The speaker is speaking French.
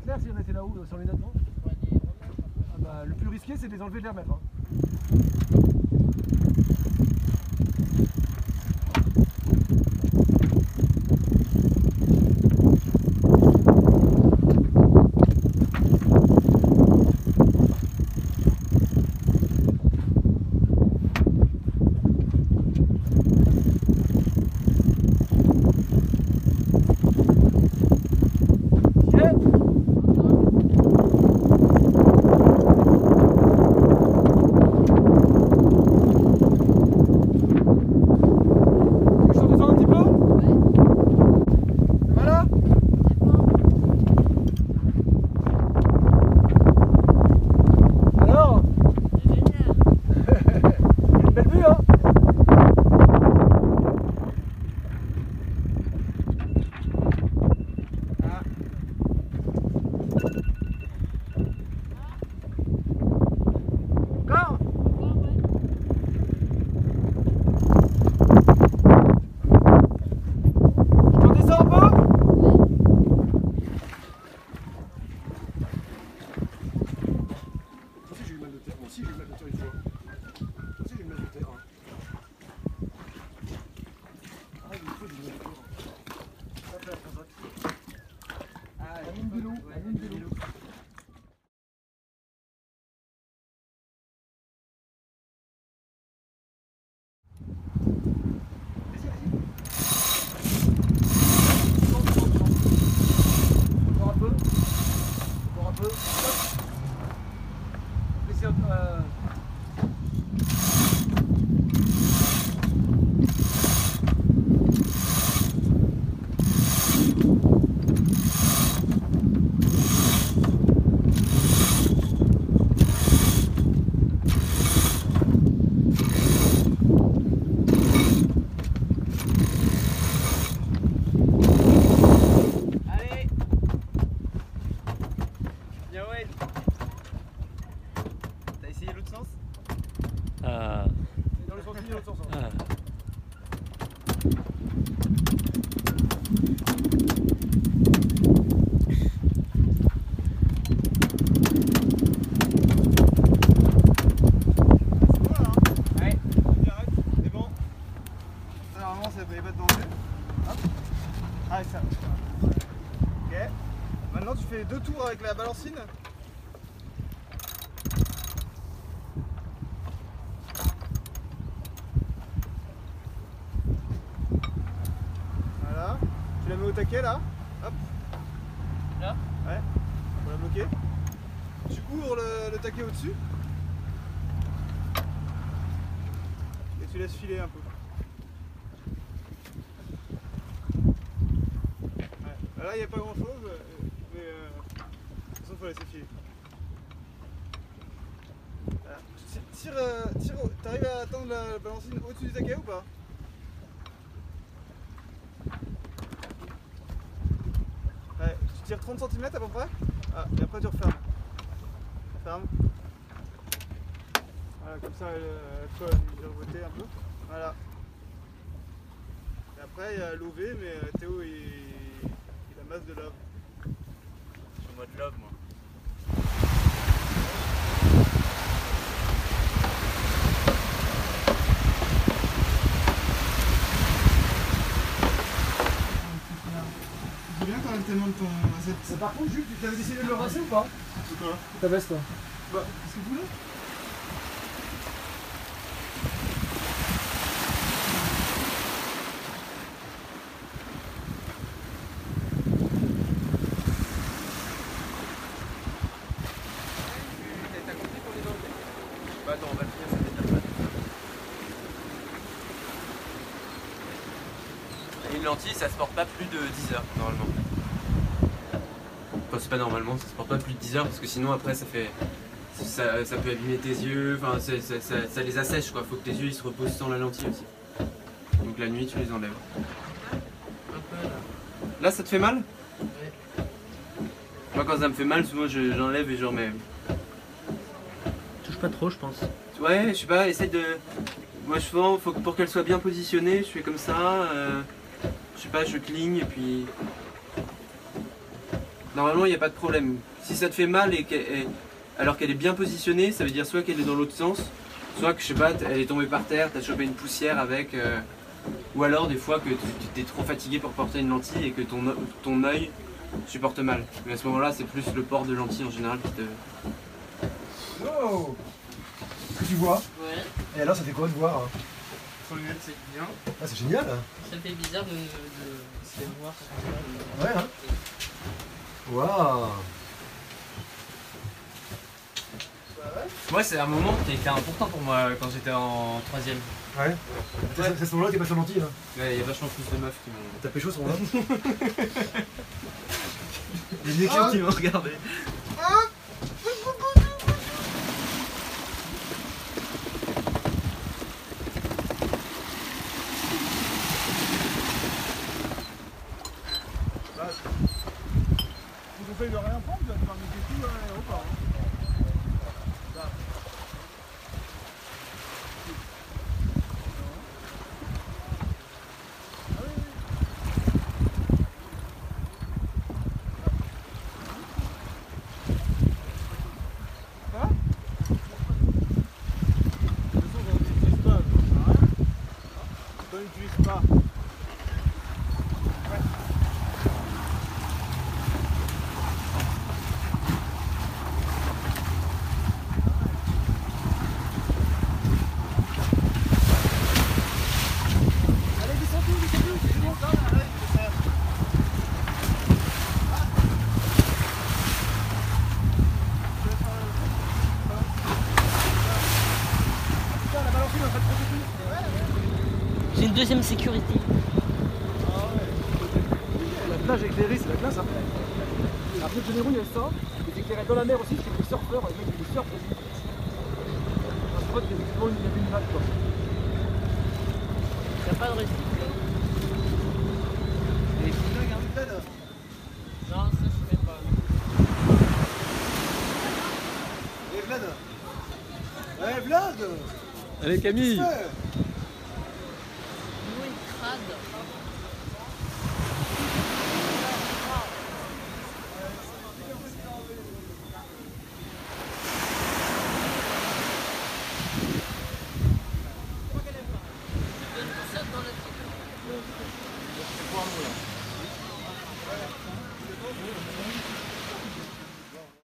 Claire si on était là-haut euh, sur les notes, non? Ah bah, Le plus risqué c'est de les enlever de les remettre. hein. Yeah. Tu veux que je t'en descende un petit peu Ça va là Alors Une belle vue hein Ah. Encore Je t'en descends un peu Moi aussi j'ai eu mal de terre, moi aussi j'ai eu mal de terre une fois. Moi aussi j'ai eu mal de terre. hein. Ah, une fois j'ai eu mal de terre. Hop là, hop là. Ah, la mine de l'eau, la mine de l'eau. Vas-y, vas-y. Descends, descends, descends. Encore un peu. Encore un peu. Hop. Laissez un peu. euh, Allez Bien ouais T'as essayé l'autre sens Ah, Dans le sens dans l'autre sens. hein. ah. Ouais. Arrête, c'est bon. Ça, normalement, ça n'y a pas de danger. Hop. Ah, ça. Ok. Tours avec la balancine. Voilà. Tu la mets au taquet là. Hop. Là Ouais. Pour la bloquer. Tu couvres le, le taquet au-dessus. Et tu laisses filer un peu. Là, il n'y a pas grand chose, Voilà. Tire, tire, euh, tire t'arrives à attendre la balancine au-dessus du taquet ou pas? Tu tires 30 cm à peu près? Ah, et après tu refermes. Ferme. Voilà, comme ça elle, elle colle, un peu. Voilà. Et après il y a l'OV, mais Théo il, il amasse de love. Je suis en mode moi. De ton. Cette... Mais Par contre, Jules, tu t'avais décidé de le rincer ou pas C'est quoi Ta veste toi Bah, qu'est-ce que vous voulez T'as compris pour les enlever Bah attends, on va va être la Et une lentille, ça se porte pas plus de 10 heures normalement. C'est pas normalement, ça se porte pas plus de 10 heures parce que sinon après ça fait. Ça, ça peut abîmer tes yeux, enfin ça, ça- ça- ça les assèche quoi, faut que tes yeux ils se reposent sans la lentille aussi. Donc la nuit tu les enlèves. Là ça te fait mal? Moi quand ça me fait mal, souvent je- j'enlève et je remets. Touche pas trop, je pense. Ouais, je sais pas, essaye de. Moi, souvent, faut que pour qu'elle soit bien positionnée, je fais comme ça. euh, Je sais pas, je cligne et puis. Normalement il n'y a pas de problème. Si ça te fait mal et qu'elle est- alors qu'elle est bien positionnée, ça veut dire soit qu'elle est dans l'autre sens, soit que je sais pas, elle est tombée par terre, t'as chopé une poussière avec, euh, ou alors des fois que tu t'es trop fatigué pour porter une lentille et que ton, ton œil supporte mal. Mais à ce moment-là, c'est plus le port de lentille en général qui te. Oh que tu vois Ouais, Et alors, ça fait quoi de voir hein? Sans lunettes, c'est bien. Ah, c'est génial hein. ça fait bizarre de, de se faire voir. Ouais, hein Waouh Moi, c'est un moment qui a été important pour moi quand j'étais en troisième. Ouais. C'est c'est à ce moment-là que t'es passé en lentille, hein. Ouais, il y a vachement plus de meufs qui m'ont. T'as pécho à ce moment-là Les mecs qui m'ont regardé. Je vous conseille de rien prendre, faire niquer tout à l'aéroport. De toute façon, on n'utilise pas, ça sert à rien. On n'utilise pas. Allez, descends tout, descends tout, c'est bon ça Allez, c'est ça. Putain, la balancine, elle va te prendre tout. J'ai une deuxième sécurité. La plage éclairée, c'est la classe, hein. Rio de Janeiro, il y a ça. Et éclairé dans la mer aussi, c'est des surfeurs, les mecs, des surfent. Un spot, il y a il avait une vague, quoi. Y'a pas de recyclage. Non, ça je pas. Eh, Vlad? Eh, Vlad Allez, Camille